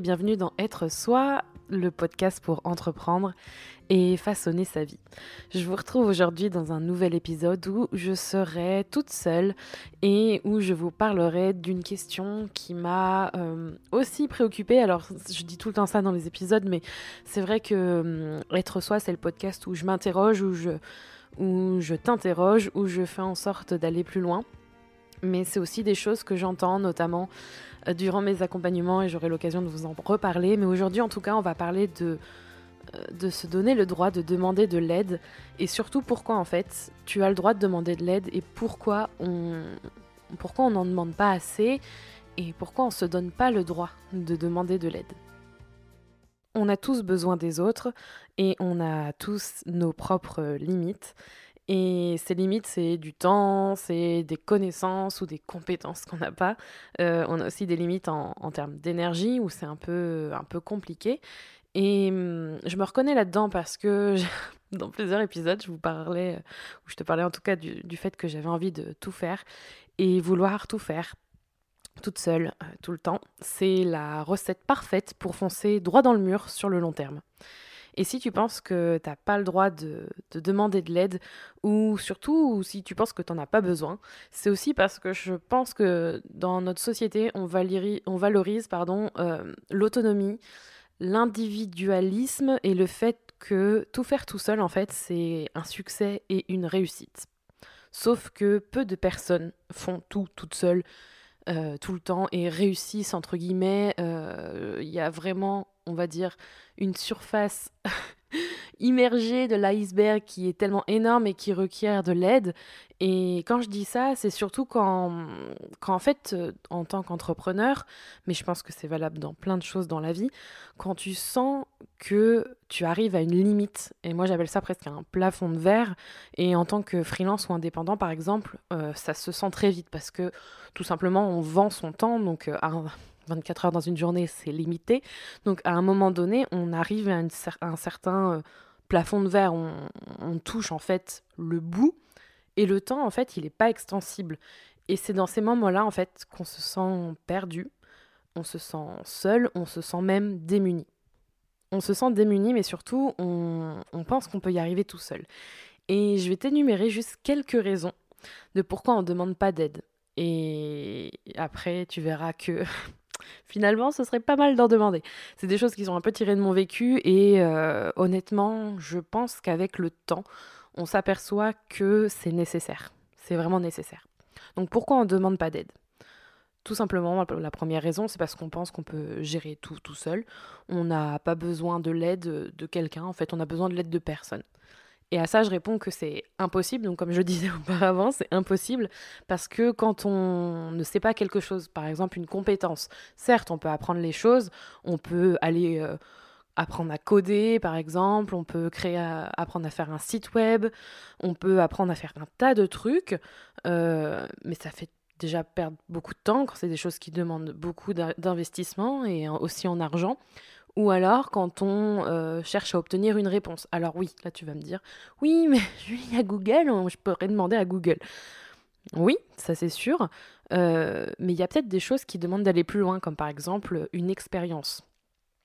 bienvenue dans Être Soi, le podcast pour entreprendre et façonner sa vie. Je vous retrouve aujourd'hui dans un nouvel épisode où je serai toute seule et où je vous parlerai d'une question qui m'a euh, aussi préoccupée. Alors, je dis tout le temps ça dans les épisodes, mais c'est vrai que euh, Être Soi, c'est le podcast où je m'interroge, où je, où je t'interroge, où je fais en sorte d'aller plus loin. Mais c'est aussi des choses que j'entends, notamment durant mes accompagnements et j'aurai l'occasion de vous en reparler. Mais aujourd'hui, en tout cas, on va parler de, euh, de se donner le droit de demander de l'aide et surtout pourquoi en fait tu as le droit de demander de l'aide et pourquoi on pourquoi on n'en demande pas assez et pourquoi on se donne pas le droit de demander de l'aide? On a tous besoin des autres et on a tous nos propres limites et ces limites, c'est du temps, c'est des connaissances ou des compétences qu'on n'a pas. Euh, on a aussi des limites en, termes d'énergie, où c'est un peu, un peu compliqué. Et hum, je me reconnais là-dedans parce que dans plusieurs épisodes, je vous parlais, ou je te parlais en tout cas du, du fait que j'avais envie de tout faire. Et vouloir tout faire toute seule, euh, tout le temps, c'est la recette parfaite pour foncer droit dans le mur sur le long terme. Et si tu penses que tu n'as pas le droit de, demander de l'aide, ou surtout si tu penses que tu n'en as pas besoin, c'est aussi parce que je pense que dans notre société, on, valorise, euh, l'autonomie, l'individualisme et le fait que tout faire tout seul, en fait, c'est un succès et une réussite. Sauf que peu de personnes font tout toutes seules euh, tout le temps et réussissent, entre guillemets. Euh, il y a vraiment, on va dire, une surface immergée de l'iceberg qui est tellement énorme et qui requiert de l'aide. Et quand je dis ça, c'est surtout quand, quand, en fait, euh, en tant qu'entrepreneur, mais je pense que c'est valable dans plein de choses dans la vie, quand tu sens que tu arrives à une limite, et moi j'appelle ça presque un plafond de verre, et en tant que freelance ou indépendant par exemple, euh, ça se sent très vite parce que tout simplement on vend son temps, donc euh, 24 heures dans une journée, c'est limité. Donc à un moment donné, on arrive à, un certain euh, plafond de verre, on, touche en fait le bout, et le temps, en fait, il n'est pas extensible. Et c'est dans ces moments-là, en fait, qu'on se sent perdu, on se sent seul, on se sent même démuni. On se sent démuni, mais surtout, on, on pense qu'on peut y arriver tout seul. Et je vais t'énumérer juste quelques raisons de pourquoi on ne demande pas d'aide. Et après, tu verras que finalement, ce serait pas mal d'en demander. C'est des choses qui sont un peu tirées de mon vécu et euh, honnêtement, je pense qu'avec le temps, on s'aperçoit que c'est nécessaire. C'est vraiment nécessaire. Donc pourquoi on ne demande pas d'aide? Tout simplement, la première raison, c'est parce qu'on pense qu'on peut gérer tout tout seul. On n'a pas besoin de l'aide de quelqu'un, en fait, on a besoin de l'aide de personne. Et à ça, je réponds que c'est impossible. Donc, comme je disais auparavant, c'est impossible parce que quand on ne sait pas quelque chose, par exemple une compétence, certes, on peut apprendre les choses, on peut aller euh, apprendre à coder, par exemple, on peut créer, apprendre à faire un site web, on peut apprendre à faire un tas de trucs, euh, mais ça fait déjà perdre beaucoup de temps quand c'est des choses qui demandent beaucoup d'investissement et aussi en argent ou alors quand on euh, cherche à obtenir une réponse. Alors oui, là tu vas me dire, oui, mais il y a Google, je pourrais demander à Google. Oui, ça c'est sûr, euh, mais il y a peut-être des choses qui demandent d'aller plus loin, comme par exemple une expérience.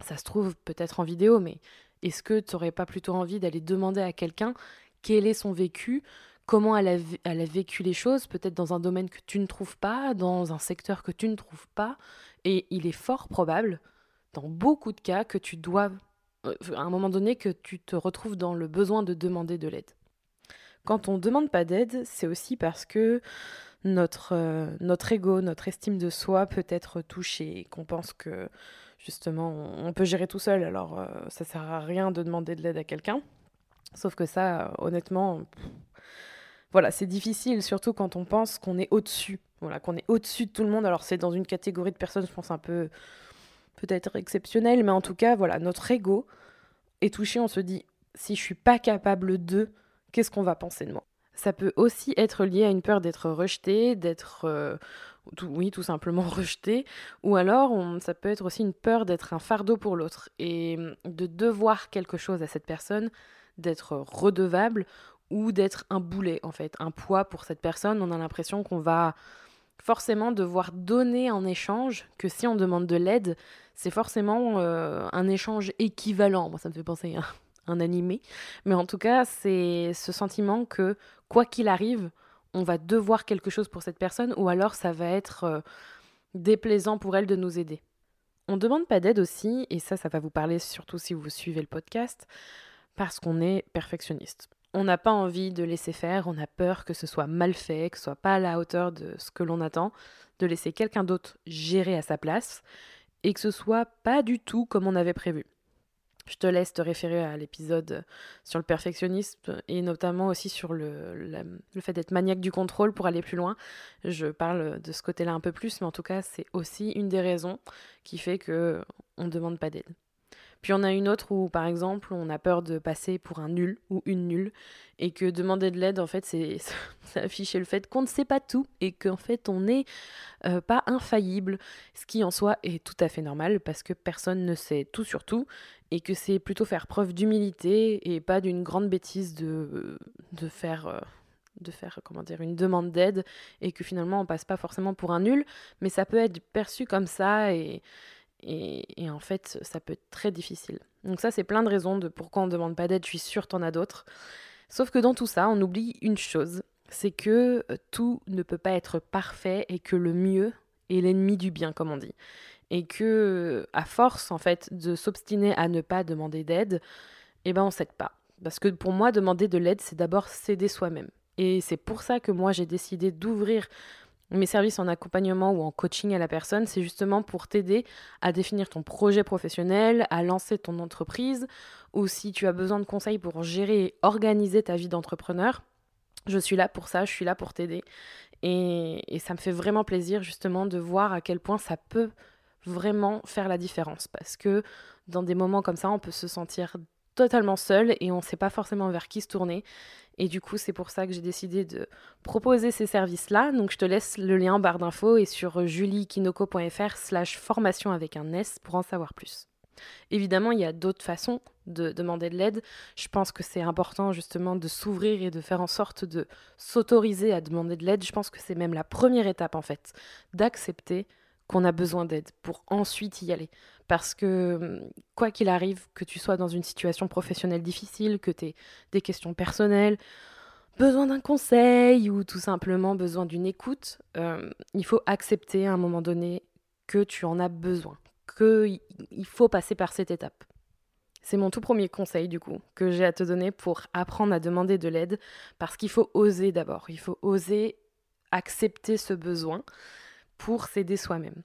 Ça se trouve peut-être en vidéo, mais est-ce que tu n'aurais pas plutôt envie d'aller demander à quelqu'un quel est son vécu, comment elle a vécu les choses, peut-être dans un domaine que tu ne trouves pas, dans un secteur que tu ne trouves pas, et il est fort probable dans beaucoup de cas que tu dois, euh, à un moment donné, que tu te retrouves dans le besoin de demander de l'aide. Quand on ne demande pas d'aide, c'est aussi parce que notre, euh, notre ego, notre estime de soi peut être touché, qu'on pense que justement on peut gérer tout seul, alors euh, ça sert à rien de demander de l'aide à quelqu'un. Sauf que ça, honnêtement, voilà, c'est difficile, surtout quand on pense qu'on est au-dessus, voilà, qu'on est au-dessus de tout le monde. Alors c'est dans une catégorie de personnes, je pense un peu peut-être exceptionnel, mais en tout cas, voilà, notre ego est touché, on se dit, si je suis pas capable de, qu'est-ce qu'on va penser de moi? Ça peut aussi être lié à une peur d'être rejeté, d'être, euh, oui, tout simplement rejeté, ou alors ça peut être aussi une peur d'être un fardeau pour l'autre et de devoir quelque chose à cette personne, d'être redevable ou d'être un boulet en fait, un poids pour cette personne. On a l'impression qu'on va forcément devoir donner en échange que si on demande de l'aide, c'est forcément euh, un échange équivalent. Moi, ça me fait penser à un animé. Mais en tout cas, c'est ce sentiment que, quoi qu'il arrive, on va devoir quelque chose pour cette personne ou alors ça va être euh, déplaisant pour elle de nous aider. On ne demande pas d'aide aussi, et ça, ça va vous parler surtout si vous suivez le podcast, parce qu'on est perfectionniste. On n'a pas envie de laisser faire, on a peur que ce soit mal fait, que ce soit pas à la hauteur de ce que l'on attend, de laisser quelqu'un d'autre gérer à sa place, et que ce soit pas du tout comme on avait prévu. Je te laisse te référer à l'épisode sur le perfectionnisme et notamment aussi sur le, le fait d'être maniaque du contrôle pour aller plus loin. Je parle de ce côté-là un peu plus, mais en tout cas, c'est aussi une des raisons qui fait que on ne demande pas d'aide. Puis on a une autre où, par exemple, on a peur de passer pour un nul ou une nulle, et que demander de l'aide, en fait, c'est afficher le fait qu'on ne sait pas tout, et qu'en fait, on n'est euh, pas infaillible, ce qui en soi est tout à fait normal, parce que personne ne sait tout sur tout, et que c'est plutôt faire preuve d'humilité, et pas d'une grande bêtise de. Euh, faire dire une demande d'aide et que finalement on passe pas forcément pour un nul mais ça peut être perçu comme ça et, et, en fait, ça peut être très difficile. Donc ça, c'est plein de raisons de pourquoi on ne demande pas d'aide. Je suis sûre en as d'autres. Sauf que dans tout ça, on oublie une chose, c'est que euh, tout ne peut pas être parfait et que le mieux est l'ennemi du bien, comme on dit. Et que, à force, en fait, de s'obstiner à ne pas demander d'aide, eh ben, on s'aide pas. Parce que pour moi, demander de l'aide, c'est d'abord s'aider soi-même. Et c'est pour ça que moi, j'ai décidé d'ouvrir mes services en accompagnement ou en coaching à la personne, c'est justement pour t'aider à définir ton projet professionnel, à lancer ton entreprise, ou si tu as besoin de conseils pour gérer et organiser ta vie d'entrepreneur. Je suis là pour ça, je suis là pour t'aider. Et, et, ça me fait vraiment plaisir justement de voir à quel point ça peut vraiment faire la différence. Parce que dans des moments comme ça, on peut se sentir totalement seul et on ne sait pas forcément vers qui se tourner. Et du coup, c'est pour ça que j'ai décidé de proposer ces services-là. Donc, je te laisse le lien en barre d'infos et sur juliekinoko.fr slash formation avec un S pour en savoir plus. Évidemment, il y a d'autres façons de demander de l'aide. Je pense que c'est important justement de s'ouvrir et de faire en sorte de s'autoriser à demander de l'aide. Je pense que c'est même la première étape en fait, d'accepter qu'on a besoin d'aide pour ensuite y aller. Parce que hum, quoi qu'il arrive, que tu sois dans une situation professionnelle difficile, que tu aies des questions personnelles, besoin d'un conseil ou tout simplement besoin d'une écoute, hum, il faut accepter à un moment donné que tu en as besoin, qu'il faut passer par cette étape. C'est mon tout premier conseil du coup que j'ai à te donner pour apprendre à demander de l'aide parce qu'il faut oser d'abord, il faut oser accepter ce besoin pour s'aider soi-même.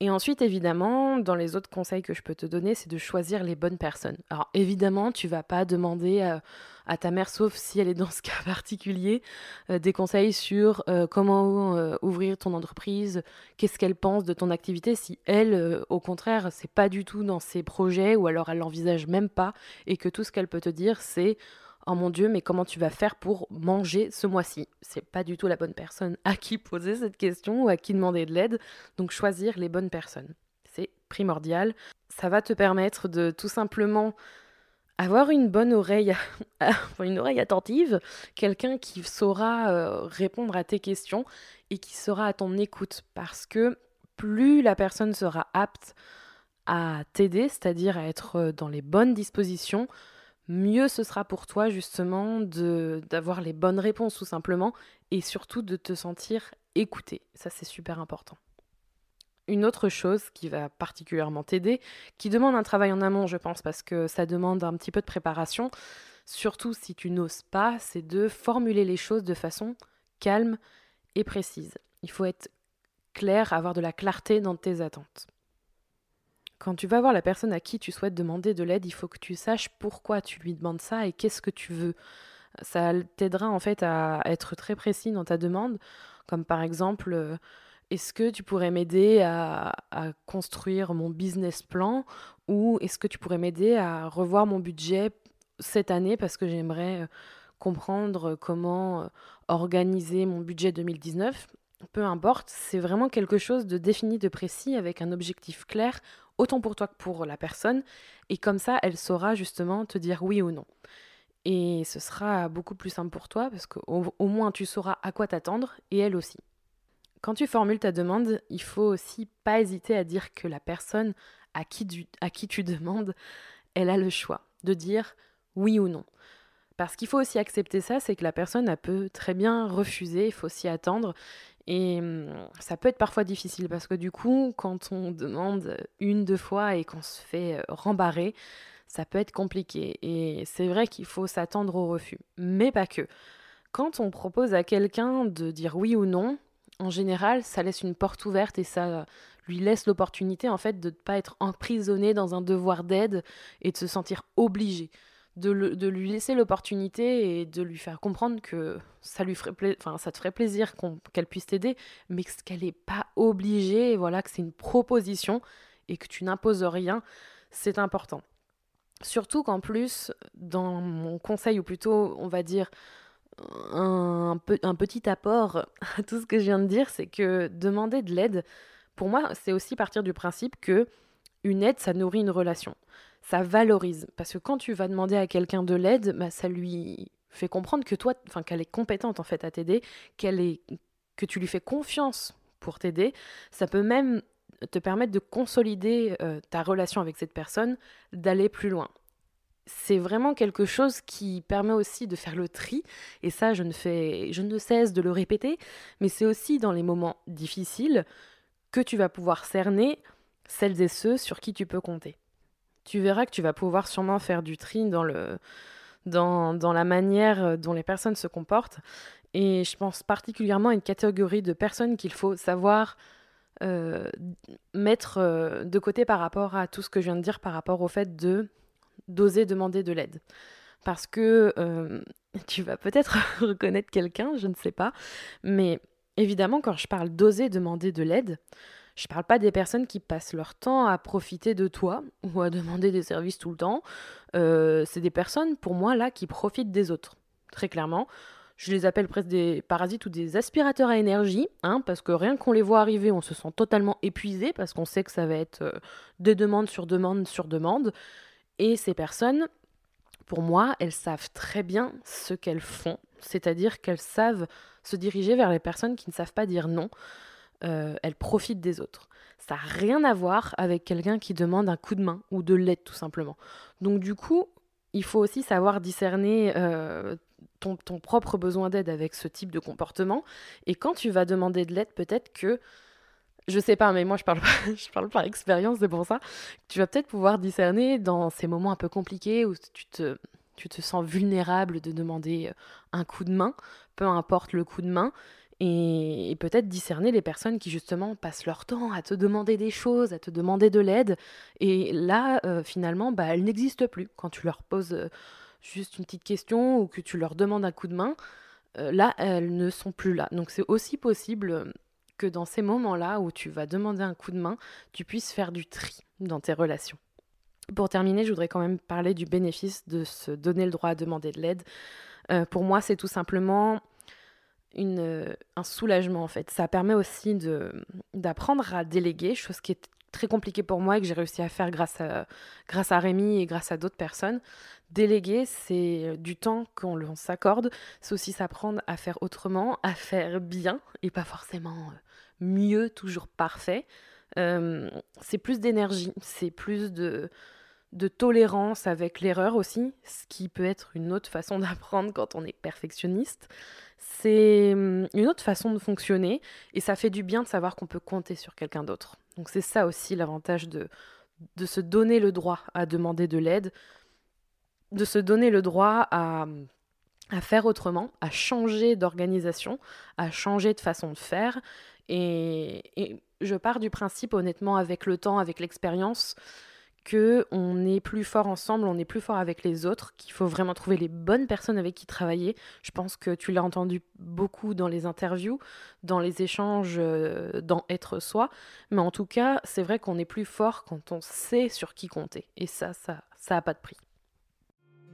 Et ensuite, évidemment, dans les autres conseils que je peux te donner, c'est de choisir les bonnes personnes. Alors, évidemment, tu vas pas demander euh, à, ta mère, sauf si elle est dans ce cas particulier, euh, des conseils sur euh, comment ouvrir ton entreprise, qu'est-ce qu'elle pense de ton activité, si elle, au contraire, c'est pas du tout dans ses projets, ou alors elle l'envisage même pas, et que tout ce qu'elle peut te dire, c'est Oh mon Dieu, mais comment tu vas faire pour manger ce mois-ci? C'est pas du tout la bonne personne à qui poser cette question ou à qui demander de l'aide. Donc choisir les bonnes personnes, c'est primordial. Ça va te permettre de tout simplement avoir une bonne oreille, une oreille attentive, quelqu'un qui saura euh, répondre à tes questions et qui sera à ton écoute. Parce que plus la personne sera apte à t'aider, c'est-à-dire à être euh, dans les bonnes dispositions, mieux ce sera pour toi justement d'avoir les bonnes réponses tout simplement et surtout de te sentir écouté. Ça c'est super important. Une autre chose qui va particulièrement t'aider, qui demande un travail en amont, je pense, parce que ça demande un petit peu de préparation, surtout si tu n'oses pas, c'est de formuler les choses de façon calme et précise. Il faut être clair, avoir de la clarté dans tes attentes. Quand tu vas voir la personne à qui tu souhaites demander de l'aide, il faut que tu saches pourquoi tu lui demandes ça et qu'est-ce que tu veux. Ça t'aidera en fait à être très précis dans ta demande, comme par exemple, euh, est-ce que tu pourrais m'aider à, construire mon business plan ou est-ce que tu pourrais m'aider à revoir mon budget cette année parce que j'aimerais euh, comprendre comment euh, organiser mon budget 2019 peu importe, c'est vraiment quelque chose de défini, de précis, avec un objectif clair autant pour toi que pour la personne, et comme ça, elle saura justement te dire oui ou non. Et ce sera beaucoup plus simple pour toi, parce qu'au au moins tu sauras à quoi t'attendre, et elle aussi. quand tu formules ta demande, il faut aussi pas hésiter à dire que la personne à qui tu, demandes, elle a le choix de dire oui ou non. Parce qu'il faut aussi accepter ça, c'est que la personne, peut très bien refuser, il faut s'y attendre. Et hum, ça peut être parfois difficile parce que du coup, quand on demande une, deux fois et qu'on se fait euh, rembarrer, ça peut être compliqué. Et c'est vrai qu'il faut s'attendre au refus. Mais pas que. Quand on propose à quelqu'un de dire oui ou non, en général, ça laisse une porte ouverte et ça lui laisse l'opportunité en fait de ne pas être emprisonné dans un devoir d'aide et de se sentir obligé de, lui laisser l'opportunité et de lui faire comprendre que ça lui ferait enfin ça te ferait plaisir qu'elle puisse t'aider, mais qu'elle n'est pas obligée, voilà, que c'est une proposition et que tu n'imposes rien, c'est important. Surtout qu'en plus, dans mon conseil, ou plutôt, on va dire, un, un petit apport à tout ce que je viens de dire, c'est que demander de l'aide, pour moi, c'est aussi partir du principe que une aide, ça nourrit une relation ça valorise. Parce que quand tu vas demander à quelqu'un de l'aide, bah, ça lui fait comprendre que toi, enfin qu'elle est compétente en fait à t'aider, qu'elle est, que tu lui fais confiance pour t'aider. Ça peut même te permettre de consolider euh, ta relation avec cette personne, d'aller plus loin. C'est vraiment quelque chose qui permet aussi de faire le tri, et ça je ne fais, je ne cesse de le répéter, mais c'est aussi dans les moments difficiles que tu vas pouvoir cerner celles et ceux sur qui tu peux compter tu verras que tu vas pouvoir sûrement faire du tri dans, la manière dont les personnes se comportent. Et je pense particulièrement à une catégorie de personnes qu'il faut savoir euh, mettre euh, de côté par rapport à tout ce que je viens de dire, par rapport au fait de d'oser demander de l'aide. Parce que euh, tu vas peut-être reconnaître quelqu'un, je ne sais pas, mais évidemment quand je parle d'oser demander de l'aide, je parle pas des personnes qui passent leur temps à profiter de toi ou à demander des services tout le temps. Euh, c'est des personnes, pour moi, là, qui profitent des autres. Très clairement. Je les appelle presque des parasites ou des aspirateurs à énergie, hein, parce que rien qu'on les voit arriver, on se sent totalement épuisé, parce qu'on sait que ça va être euh, des demandes sur demande sur demande. Et ces personnes, pour moi, elles savent très bien ce qu'elles font, c'est-à-dire qu'elles savent se diriger vers les personnes qui ne savent pas dire non. Euh, elle profite des autres. Ça n'a rien à voir avec quelqu'un qui demande un coup de main ou de l'aide tout simplement. Donc du coup, il faut aussi savoir discerner euh, ton, propre besoin d'aide avec ce type de comportement. Et quand tu vas demander de l'aide, peut-être que, je sais pas, mais moi je parle, je parle par expérience, c'est pour ça, tu vas peut-être pouvoir discerner dans ces moments un peu compliqués où tu te, tu te sens vulnérable de demander un coup de main, peu importe le coup de main, et, peut-être discerner les personnes qui justement passent leur temps à te demander des choses, à te demander de l'aide, et là euh, finalement bah, elles n'existent plus. Quand tu leur poses euh, juste une petite question ou que tu leur demandes un coup de main, euh, là elles ne sont plus là. Donc c'est aussi possible que dans ces moments-là où tu vas demander un coup de main, tu puisses faire du tri dans tes relations. Pour terminer, je voudrais quand même parler du bénéfice de se donner le droit à demander de l'aide. pour moi, c'est tout simplement une, un soulagement en fait. Ça permet aussi d'apprendre à déléguer, chose qui est très compliquée pour moi et que j'ai réussi à faire grâce à, grâce à Rémi et grâce à d'autres personnes. Déléguer, c'est du temps qu'on s'accorde, c'est aussi s'apprendre à faire autrement, à faire bien et pas forcément euh, mieux, toujours parfait. Euh, c'est plus d'énergie, c'est plus de, de tolérance avec l'erreur aussi, ce qui peut être une autre façon d'apprendre quand on est perfectionniste. C'est hum, une autre façon de fonctionner et ça fait du bien de savoir qu'on peut compter sur quelqu'un d'autre. Donc c'est ça aussi l'avantage de, de se donner le droit à demander de l'aide, de se donner le droit à, à faire autrement, à changer d'organisation, à changer de façon de faire. Et, et je pars du principe, honnêtement, avec le temps, avec l'expérience, que on est plus fort ensemble, on est plus fort avec les autres, qu'il faut vraiment trouver les bonnes personnes avec qui travailler. Je pense que tu l'as entendu beaucoup dans les interviews, dans les échanges, euh, dans être soi. Mais en tout cas, c'est vrai qu'on est plus fort quand on sait sur qui compter. Et ça, ça, ça a pas de prix.